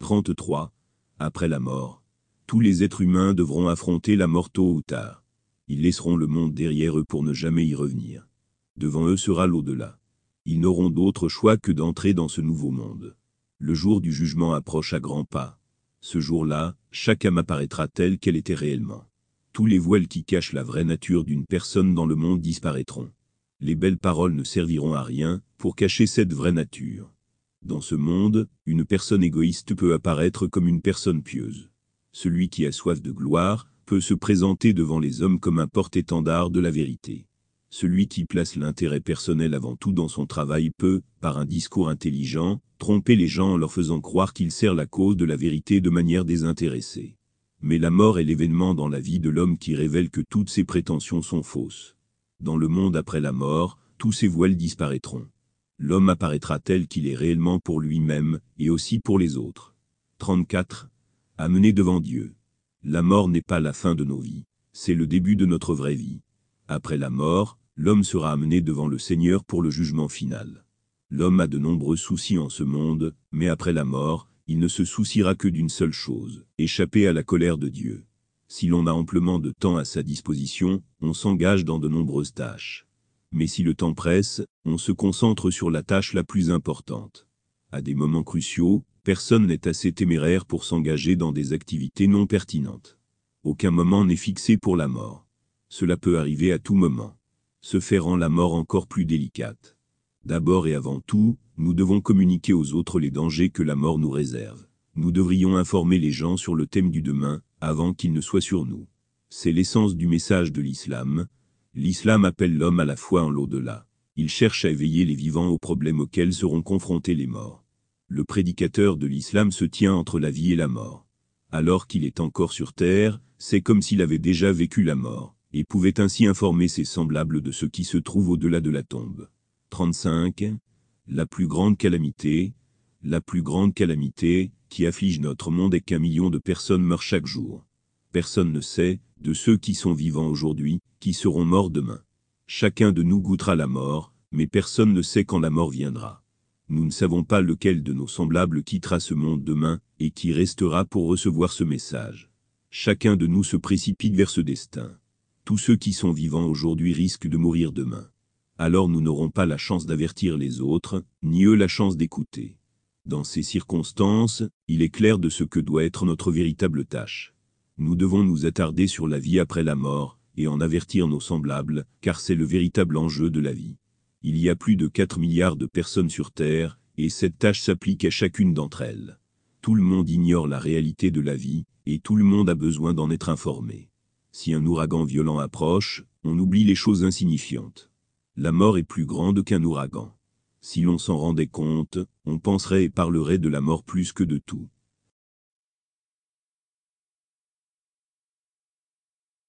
33. Après la mort, tous les êtres humains devront affronter la mort tôt ou tard. Ils laisseront le monde derrière eux pour ne jamais y revenir. Devant eux sera l'au-delà. Ils n'auront d'autre choix que d'entrer dans ce nouveau monde. Le jour du jugement approche à grands pas. Ce jour-là, chaque âme apparaîtra telle qu'elle était réellement. Tous les voiles qui cachent la vraie nature d'une personne dans le monde disparaîtront. Les belles paroles ne serviront à rien pour cacher cette vraie nature. Dans ce monde, une personne égoïste peut apparaître comme une personne pieuse. Celui qui a soif de gloire peut se présenter devant les hommes comme un porte-étendard de la vérité. Celui qui place l'intérêt personnel avant tout dans son travail peut, par un discours intelligent, tromper les gens en leur faisant croire qu'il sert la cause de la vérité de manière désintéressée. Mais la mort est l'événement dans la vie de l'homme qui révèle que toutes ses prétentions sont fausses. Dans le monde après la mort, tous ces voiles disparaîtront. L'homme apparaîtra tel qu'il est réellement pour lui-même, et aussi pour les autres? 34. Amené devant Dieu. La mort n'est pas la fin de nos vies, c'est le début de notre vraie vie. Après la mort, l'homme sera amené devant le Seigneur pour le jugement final. L'homme a de nombreux soucis en ce monde, mais après la mort, il ne se souciera que d'une seule chose, échapper à la colère de Dieu. Si l'on a amplement de temps à sa disposition, on s'engage dans de nombreuses tâches. Mais si le temps presse, on se concentre sur la tâche la plus importante. À des moments cruciaux, personne n'est assez téméraire pour s'engager dans des activités non pertinentes. Aucun moment n'est fixé pour la mort. Cela peut arriver à tout moment. Ce fait rend la mort encore plus délicate. D'abord et avant tout, nous devons communiquer aux autres les dangers que la mort nous réserve. Nous devrions informer les gens sur le thème du demain, avant qu'il ne soit sur nous. C'est l'essence du message de l'islam. L'islam appelle l'homme à la foi en l'au-delà. Il cherche à éveiller les vivants aux problèmes auxquels seront confrontés les morts. Le prédicateur de l'islam se tient entre la vie et la mort. Alors qu'il est encore sur terre, c'est comme s'il avait déjà vécu la mort, et pouvait ainsi informer ses semblables de ce qui se trouve au-delà de la tombe. 35. La plus grande calamité, la plus grande calamité, qui afflige notre monde est qu'un million de personnes meurent chaque jour. Personne ne sait, de ceux qui sont vivants aujourd'hui, qui seront morts demain. Chacun de nous goûtera la mort, mais personne ne sait quand la mort viendra. Nous ne savons pas lequel de nos semblables quittera ce monde demain, et qui restera pour recevoir ce message. Chacun de nous se précipite vers ce destin. Tous ceux qui sont vivants aujourd'hui risquent de mourir demain. Alors nous n'aurons pas la chance d'avertir les autres, ni eux la chance d'écouter. Dans ces circonstances, il est clair de ce que doit être notre véritable tâche. Nous devons nous attarder sur la vie après la mort, et en avertir nos semblables, car c'est le véritable enjeu de la vie. Il y a plus de 4 milliards de personnes sur Terre, et cette tâche s'applique à chacune d'entre elles. Tout le monde ignore la réalité de la vie, et tout le monde a besoin d'en être informé. Si un ouragan violent approche, on oublie les choses insignifiantes. La mort est plus grande qu'un ouragan. Si l'on s'en rendait compte, on penserait et parlerait de la mort plus que de tout.